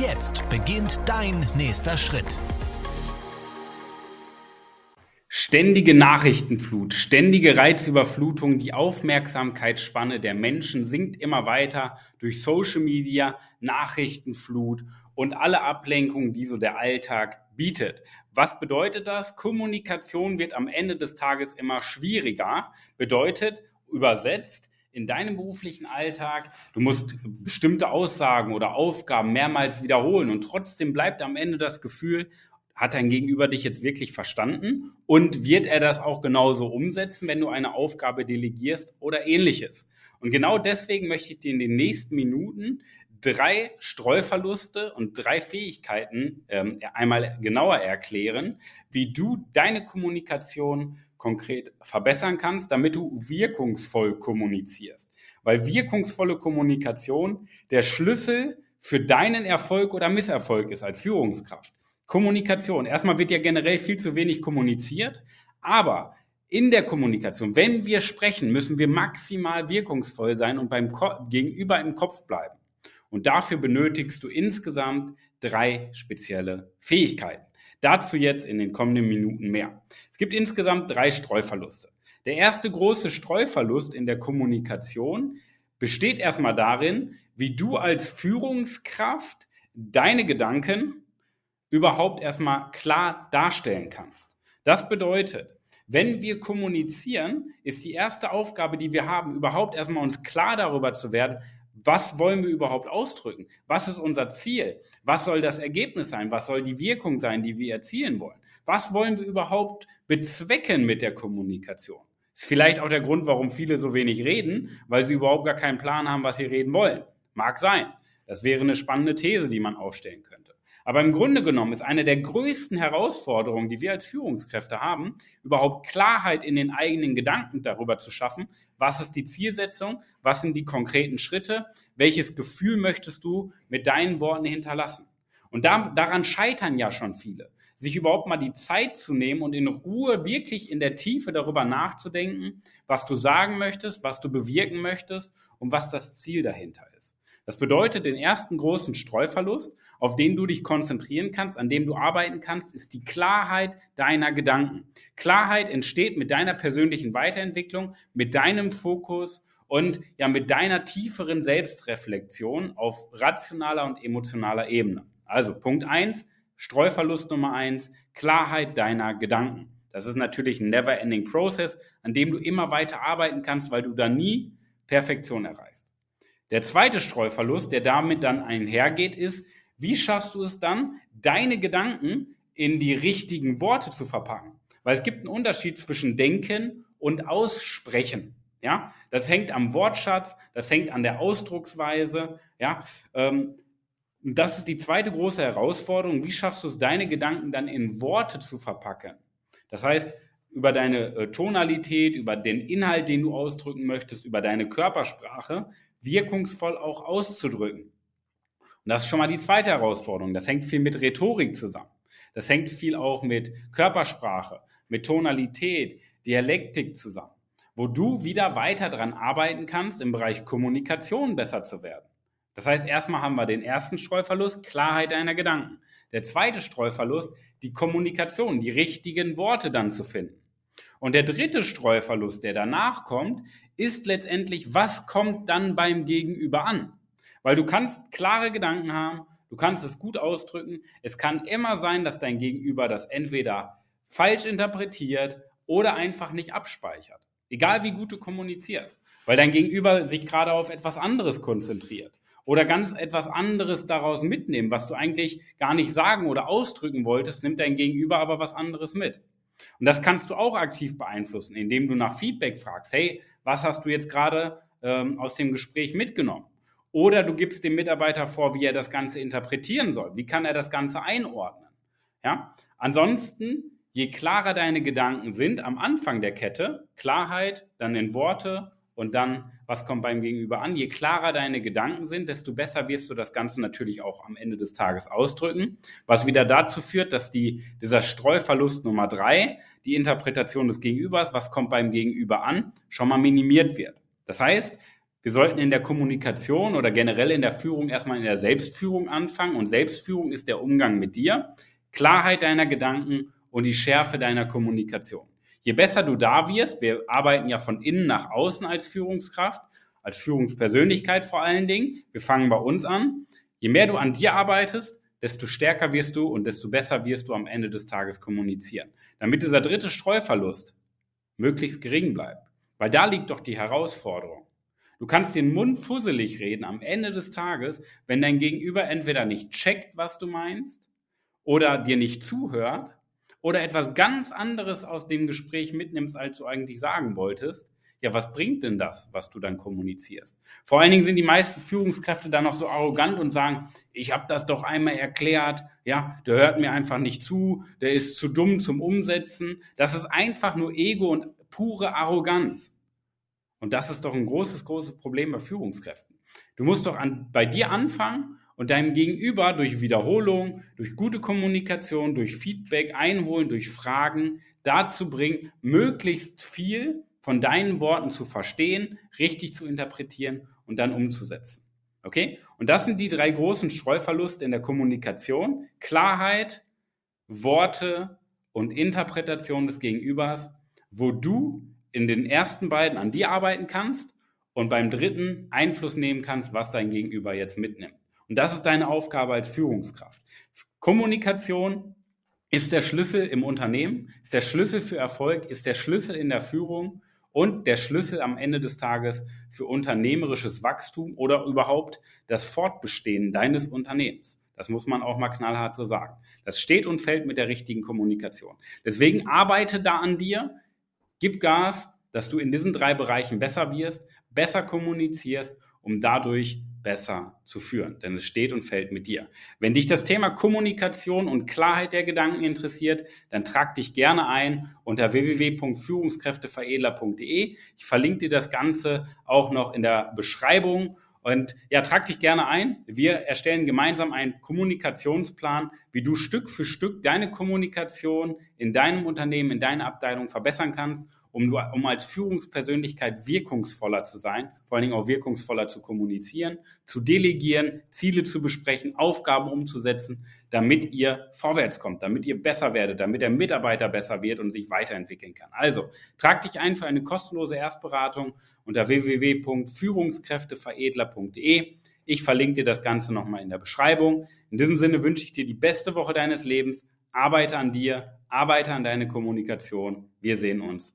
Jetzt beginnt dein nächster Schritt. Ständige Nachrichtenflut, ständige Reizüberflutung, die Aufmerksamkeitsspanne der Menschen sinkt immer weiter durch Social Media, Nachrichtenflut und alle Ablenkungen, die so der Alltag bietet. Was bedeutet das? Kommunikation wird am Ende des Tages immer schwieriger. Bedeutet übersetzt, in deinem beruflichen Alltag, du musst bestimmte Aussagen oder Aufgaben mehrmals wiederholen und trotzdem bleibt am Ende das Gefühl, hat dein Gegenüber dich jetzt wirklich verstanden und wird er das auch genauso umsetzen, wenn du eine Aufgabe delegierst oder ähnliches. Und genau deswegen möchte ich dir in den nächsten Minuten drei Streuverluste und drei Fähigkeiten ähm, einmal genauer erklären, wie du deine Kommunikation konkret verbessern kannst, damit du wirkungsvoll kommunizierst. Weil wirkungsvolle Kommunikation der Schlüssel für deinen Erfolg oder Misserfolg ist als Führungskraft. Kommunikation. Erstmal wird ja generell viel zu wenig kommuniziert, aber in der Kommunikation, wenn wir sprechen, müssen wir maximal wirkungsvoll sein und beim Ko Gegenüber im Kopf bleiben. Und dafür benötigst du insgesamt drei spezielle Fähigkeiten. Dazu jetzt in den kommenden Minuten mehr. Es gibt insgesamt drei Streuverluste. Der erste große Streuverlust in der Kommunikation besteht erstmal darin, wie du als Führungskraft deine Gedanken überhaupt erstmal klar darstellen kannst. Das bedeutet, wenn wir kommunizieren, ist die erste Aufgabe, die wir haben, überhaupt erstmal uns klar darüber zu werden, was wollen wir überhaupt ausdrücken? Was ist unser Ziel? Was soll das Ergebnis sein? Was soll die Wirkung sein, die wir erzielen wollen? Was wollen wir überhaupt bezwecken mit der Kommunikation? Ist vielleicht auch der Grund, warum viele so wenig reden, weil sie überhaupt gar keinen Plan haben, was sie reden wollen. Mag sein. Das wäre eine spannende These, die man aufstellen könnte. Aber im Grunde genommen ist eine der größten Herausforderungen, die wir als Führungskräfte haben, überhaupt Klarheit in den eigenen Gedanken darüber zu schaffen, was ist die Zielsetzung, was sind die konkreten Schritte, welches Gefühl möchtest du mit deinen Worten hinterlassen. Und da, daran scheitern ja schon viele, sich überhaupt mal die Zeit zu nehmen und in Ruhe wirklich in der Tiefe darüber nachzudenken, was du sagen möchtest, was du bewirken möchtest und was das Ziel dahinter ist. Das bedeutet, den ersten großen Streuverlust, auf den du dich konzentrieren kannst, an dem du arbeiten kannst, ist die Klarheit deiner Gedanken. Klarheit entsteht mit deiner persönlichen Weiterentwicklung, mit deinem Fokus und ja mit deiner tieferen Selbstreflexion auf rationaler und emotionaler Ebene. Also Punkt eins, Streuverlust Nummer eins, Klarheit deiner Gedanken. Das ist natürlich ein never-ending Process, an dem du immer weiter arbeiten kannst, weil du da nie Perfektion erreichst. Der zweite Streuverlust, der damit dann einhergeht, ist, wie schaffst du es dann, deine Gedanken in die richtigen Worte zu verpacken? Weil es gibt einen Unterschied zwischen Denken und Aussprechen. Ja, das hängt am Wortschatz, das hängt an der Ausdrucksweise. Ja, ähm, das ist die zweite große Herausforderung. Wie schaffst du es, deine Gedanken dann in Worte zu verpacken? Das heißt, über deine äh, Tonalität, über den Inhalt, den du ausdrücken möchtest, über deine Körpersprache, wirkungsvoll auch auszudrücken. Und das ist schon mal die zweite Herausforderung. Das hängt viel mit Rhetorik zusammen. Das hängt viel auch mit Körpersprache, mit Tonalität, Dialektik zusammen, wo du wieder weiter dran arbeiten kannst, im Bereich Kommunikation besser zu werden. Das heißt, erstmal haben wir den ersten Streuverlust, Klarheit deiner Gedanken. Der zweite Streuverlust, die Kommunikation, die richtigen Worte dann zu finden. Und der dritte Streuverlust, der danach kommt, ist letztendlich, was kommt dann beim Gegenüber an? Weil du kannst klare Gedanken haben, du kannst es gut ausdrücken. Es kann immer sein, dass dein Gegenüber das entweder falsch interpretiert oder einfach nicht abspeichert. Egal wie gut du kommunizierst, weil dein Gegenüber sich gerade auf etwas anderes konzentriert oder ganz etwas anderes daraus mitnehmen, was du eigentlich gar nicht sagen oder ausdrücken wolltest, nimmt dein Gegenüber aber was anderes mit. Und das kannst du auch aktiv beeinflussen, indem du nach Feedback fragst. Hey, was hast du jetzt gerade ähm, aus dem Gespräch mitgenommen? Oder du gibst dem Mitarbeiter vor, wie er das Ganze interpretieren soll. Wie kann er das Ganze einordnen? Ja? Ansonsten, je klarer deine Gedanken sind am Anfang der Kette, Klarheit, dann in Worte und dann, was kommt beim Gegenüber an, je klarer deine Gedanken sind, desto besser wirst du das Ganze natürlich auch am Ende des Tages ausdrücken, was wieder dazu führt, dass die, dieser Streuverlust Nummer drei, die Interpretation des Gegenübers, was kommt beim Gegenüber an, schon mal minimiert wird. Das heißt, wir sollten in der Kommunikation oder generell in der Führung erstmal in der Selbstführung anfangen. Und Selbstführung ist der Umgang mit dir, Klarheit deiner Gedanken und die Schärfe deiner Kommunikation. Je besser du da wirst, wir arbeiten ja von innen nach außen als Führungskraft, als Führungspersönlichkeit vor allen Dingen. Wir fangen bei uns an. Je mehr du an dir arbeitest, desto stärker wirst du und desto besser wirst du am Ende des Tages kommunizieren. Damit dieser dritte Streuverlust möglichst gering bleibt. Weil da liegt doch die Herausforderung. Du kannst den Mund fusselig reden am Ende des Tages, wenn dein Gegenüber entweder nicht checkt, was du meinst, oder dir nicht zuhört, oder etwas ganz anderes aus dem Gespräch mitnimmst, als du eigentlich sagen wolltest. Ja, was bringt denn das, was du dann kommunizierst? Vor allen Dingen sind die meisten Führungskräfte dann noch so arrogant und sagen, ich habe das doch einmal erklärt, ja, der hört mir einfach nicht zu, der ist zu dumm zum Umsetzen. Das ist einfach nur Ego und pure Arroganz. Und das ist doch ein großes, großes Problem bei Führungskräften. Du musst doch an, bei dir anfangen und deinem Gegenüber durch Wiederholung, durch gute Kommunikation, durch Feedback einholen, durch Fragen dazu bringen, möglichst viel von deinen Worten zu verstehen, richtig zu interpretieren und dann umzusetzen. Okay? Und das sind die drei großen Streuverluste in der Kommunikation. Klarheit, Worte und Interpretation des Gegenübers, wo du in den ersten beiden an dir arbeiten kannst und beim dritten Einfluss nehmen kannst, was dein Gegenüber jetzt mitnimmt. Und das ist deine Aufgabe als Führungskraft. Kommunikation ist der Schlüssel im Unternehmen, ist der Schlüssel für Erfolg, ist der Schlüssel in der Führung und der Schlüssel am Ende des Tages für unternehmerisches Wachstum oder überhaupt das Fortbestehen deines Unternehmens. Das muss man auch mal knallhart so sagen. Das steht und fällt mit der richtigen Kommunikation. Deswegen arbeite da an dir, Gib Gas, dass du in diesen drei Bereichen besser wirst, besser kommunizierst, um dadurch besser zu führen. Denn es steht und fällt mit dir. Wenn dich das Thema Kommunikation und Klarheit der Gedanken interessiert, dann trag dich gerne ein unter www.führungskräfteveredler.de. Ich verlinke dir das Ganze auch noch in der Beschreibung. Und ja, trag dich gerne ein. Wir erstellen gemeinsam einen Kommunikationsplan, wie du Stück für Stück deine Kommunikation in deinem Unternehmen, in deiner Abteilung verbessern kannst um, um als Führungspersönlichkeit wirkungsvoller zu sein, vor allen Dingen auch wirkungsvoller zu kommunizieren, zu delegieren, Ziele zu besprechen, Aufgaben umzusetzen, damit ihr vorwärts kommt, damit ihr besser werdet, damit der Mitarbeiter besser wird und sich weiterentwickeln kann. Also, trag dich ein für eine kostenlose Erstberatung unter www.führungskräfteveredler.de. Ich verlinke dir das Ganze nochmal in der Beschreibung. In diesem Sinne wünsche ich dir die beste Woche deines Lebens. Arbeite an dir, arbeite an deiner Kommunikation. Wir sehen uns